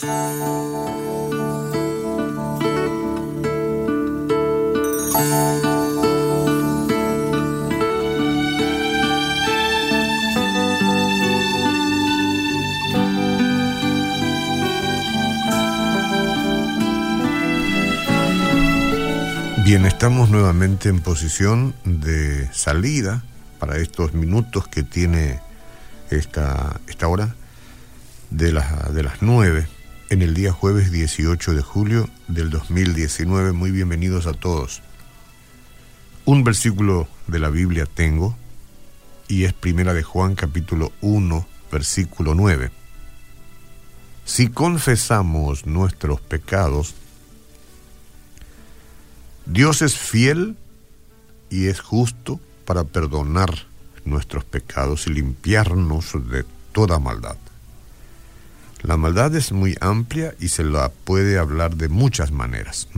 Bien, estamos nuevamente en posición de salida para estos minutos que tiene esta, esta hora de, las de las 9 en el día jueves 18 de julio del 2019. Muy bienvenidos a todos. Un versículo de la Biblia tengo y es Primera de Juan capítulo 1 versículo 9. Si confesamos nuestros pecados, Dios es fiel y es justo para perdonar nuestros pecados y limpiarnos de toda maldad. La maldad es muy amplia y se la puede hablar de muchas maneras.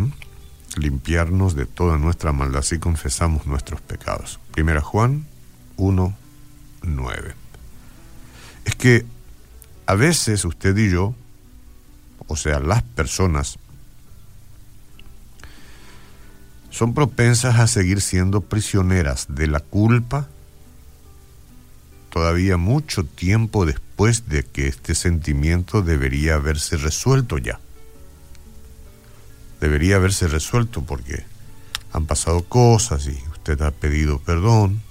Limpiarnos de toda nuestra maldad si confesamos nuestros pecados. Primera Juan 1, 9. Es que a veces usted y yo, o sea, las personas, son propensas a seguir siendo prisioneras de la culpa todavía mucho tiempo después de que este sentimiento debería haberse resuelto ya. Debería haberse resuelto porque han pasado cosas y usted ha pedido perdón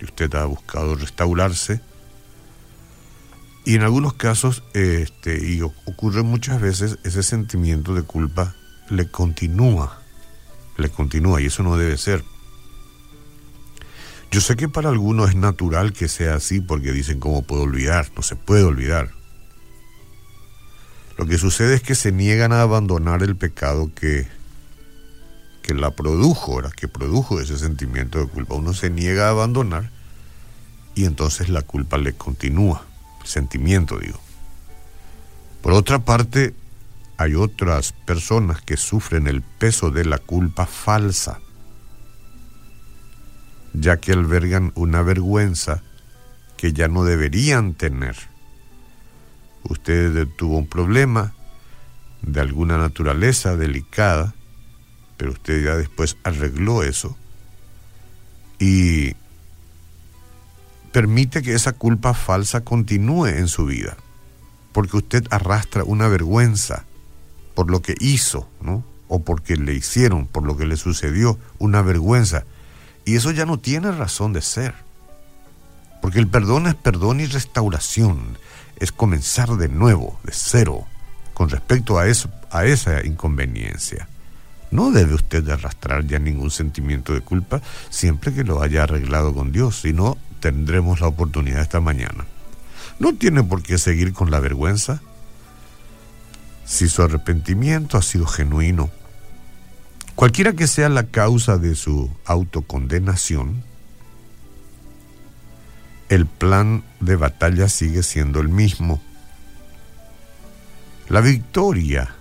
y usted ha buscado restaurarse. Y en algunos casos, este, y ocurre muchas veces, ese sentimiento de culpa le continúa le continúa y eso no debe ser. Yo sé que para algunos es natural que sea así porque dicen, ¿cómo puedo olvidar? No se puede olvidar. Lo que sucede es que se niegan a abandonar el pecado que, que la produjo, que produjo ese sentimiento de culpa. Uno se niega a abandonar y entonces la culpa le continúa, sentimiento digo. Por otra parte, hay otras personas que sufren el peso de la culpa falsa, ya que albergan una vergüenza que ya no deberían tener. Usted tuvo un problema de alguna naturaleza delicada, pero usted ya después arregló eso y permite que esa culpa falsa continúe en su vida, porque usted arrastra una vergüenza por lo que hizo, ¿no? O porque le hicieron, por lo que le sucedió, una vergüenza. Y eso ya no tiene razón de ser. Porque el perdón es perdón y restauración. Es comenzar de nuevo, de cero, con respecto a, eso, a esa inconveniencia. No debe usted arrastrar ya ningún sentimiento de culpa siempre que lo haya arreglado con Dios, si no tendremos la oportunidad esta mañana. No tiene por qué seguir con la vergüenza, si su arrepentimiento ha sido genuino, cualquiera que sea la causa de su autocondenación, el plan de batalla sigue siendo el mismo. La victoria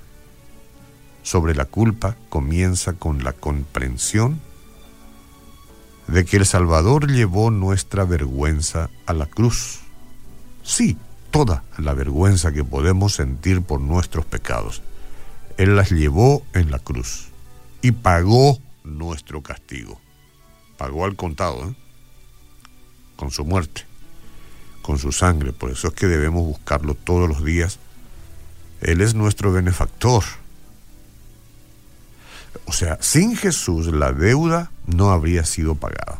sobre la culpa comienza con la comprensión de que el Salvador llevó nuestra vergüenza a la cruz. Sí, toda la vergüenza que podemos sentir por nuestros pecados. Él las llevó en la cruz y pagó nuestro castigo. Pagó al contado, ¿eh? con su muerte, con su sangre. Por eso es que debemos buscarlo todos los días. Él es nuestro benefactor. O sea, sin Jesús la deuda no habría sido pagada.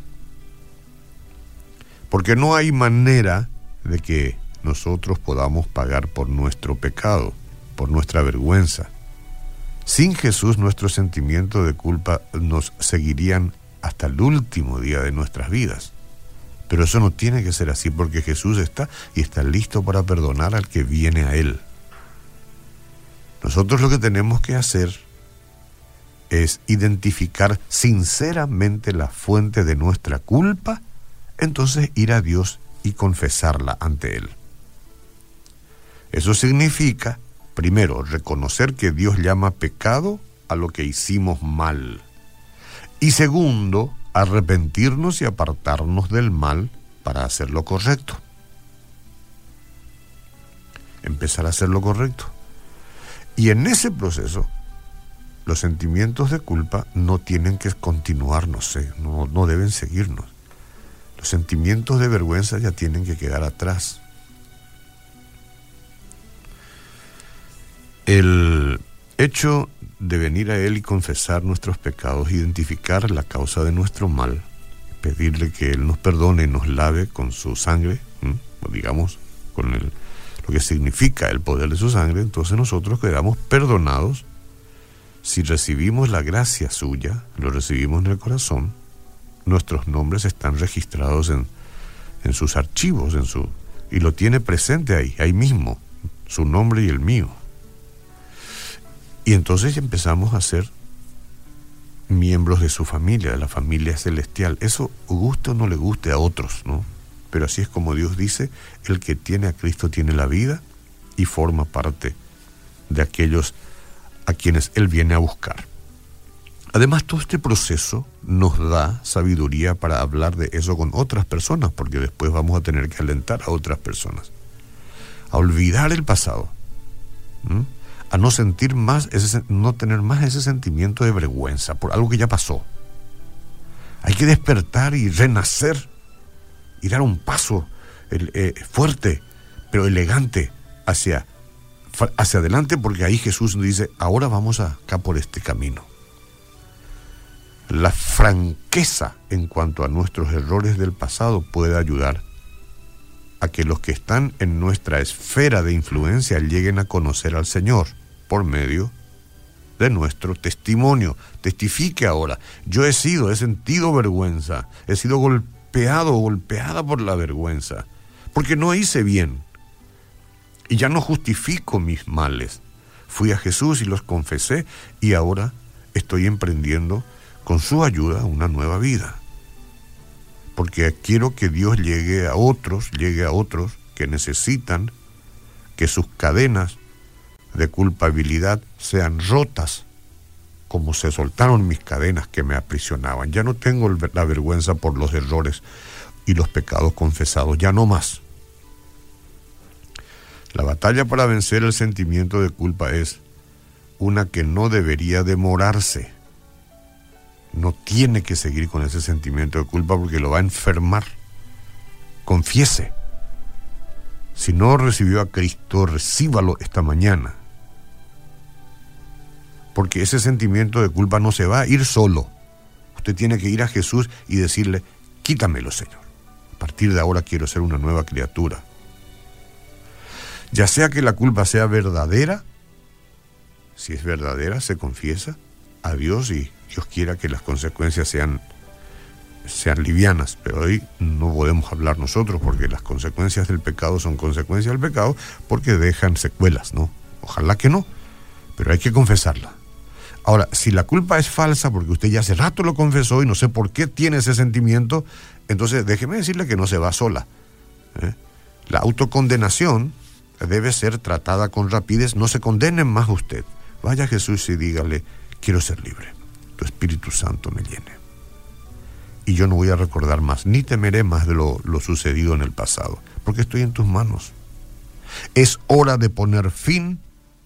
Porque no hay manera de que nosotros podamos pagar por nuestro pecado, por nuestra vergüenza. Sin Jesús nuestros sentimientos de culpa nos seguirían hasta el último día de nuestras vidas. Pero eso no tiene que ser así porque Jesús está y está listo para perdonar al que viene a Él. Nosotros lo que tenemos que hacer es identificar sinceramente la fuente de nuestra culpa, entonces ir a Dios y confesarla ante Él. Eso significa, primero, reconocer que Dios llama pecado a lo que hicimos mal. Y segundo, arrepentirnos y apartarnos del mal para hacer lo correcto. Empezar a hacer lo correcto. Y en ese proceso, los sentimientos de culpa no tienen que continuar, no sé, no, no deben seguirnos. Los sentimientos de vergüenza ya tienen que quedar atrás. El hecho de venir a Él y confesar nuestros pecados, identificar la causa de nuestro mal, pedirle que Él nos perdone y nos lave con su sangre, o digamos, con el, lo que significa el poder de su sangre, entonces nosotros quedamos perdonados si recibimos la gracia suya, lo recibimos en el corazón, nuestros nombres están registrados en, en sus archivos, en su, y lo tiene presente ahí, ahí mismo, su nombre y el mío. Y entonces empezamos a ser miembros de su familia, de la familia celestial. Eso guste o no le guste a otros, ¿no? Pero así es como Dios dice, el que tiene a Cristo tiene la vida y forma parte de aquellos a quienes Él viene a buscar. Además, todo este proceso nos da sabiduría para hablar de eso con otras personas, porque después vamos a tener que alentar a otras personas a olvidar el pasado a no sentir más, ese, no tener más ese sentimiento de vergüenza por algo que ya pasó. Hay que despertar y renacer y dar un paso eh, fuerte, pero elegante hacia, hacia adelante, porque ahí Jesús dice, ahora vamos acá por este camino. La franqueza en cuanto a nuestros errores del pasado puede ayudar a que los que están en nuestra esfera de influencia lleguen a conocer al Señor por medio de nuestro testimonio. Testifique ahora, yo he sido, he sentido vergüenza, he sido golpeado, golpeada por la vergüenza, porque no hice bien. Y ya no justifico mis males. Fui a Jesús y los confesé y ahora estoy emprendiendo con su ayuda una nueva vida porque quiero que Dios llegue a otros, llegue a otros que necesitan que sus cadenas de culpabilidad sean rotas, como se soltaron mis cadenas que me aprisionaban. Ya no tengo la vergüenza por los errores y los pecados confesados, ya no más. La batalla para vencer el sentimiento de culpa es una que no debería demorarse no tiene que seguir con ese sentimiento de culpa porque lo va a enfermar. Confiese. Si no recibió a Cristo, recíbalo esta mañana. Porque ese sentimiento de culpa no se va a ir solo. Usted tiene que ir a Jesús y decirle, quítamelo, Señor. A partir de ahora quiero ser una nueva criatura. Ya sea que la culpa sea verdadera, si es verdadera, se confiesa a Dios y Dios quiera que las consecuencias sean, sean livianas, pero hoy no podemos hablar nosotros porque las consecuencias del pecado son consecuencias del pecado porque dejan secuelas, ¿no? Ojalá que no, pero hay que confesarla. Ahora, si la culpa es falsa porque usted ya hace rato lo confesó y no sé por qué tiene ese sentimiento, entonces déjeme decirle que no se va sola. ¿eh? La autocondenación debe ser tratada con rapidez, no se condene más usted. Vaya Jesús y dígale, quiero ser libre tu Espíritu Santo me llene. Y yo no voy a recordar más, ni temeré más de lo, lo sucedido en el pasado, porque estoy en tus manos. Es hora de poner fin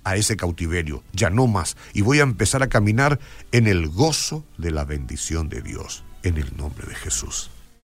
a ese cautiverio, ya no más, y voy a empezar a caminar en el gozo de la bendición de Dios, en el nombre de Jesús.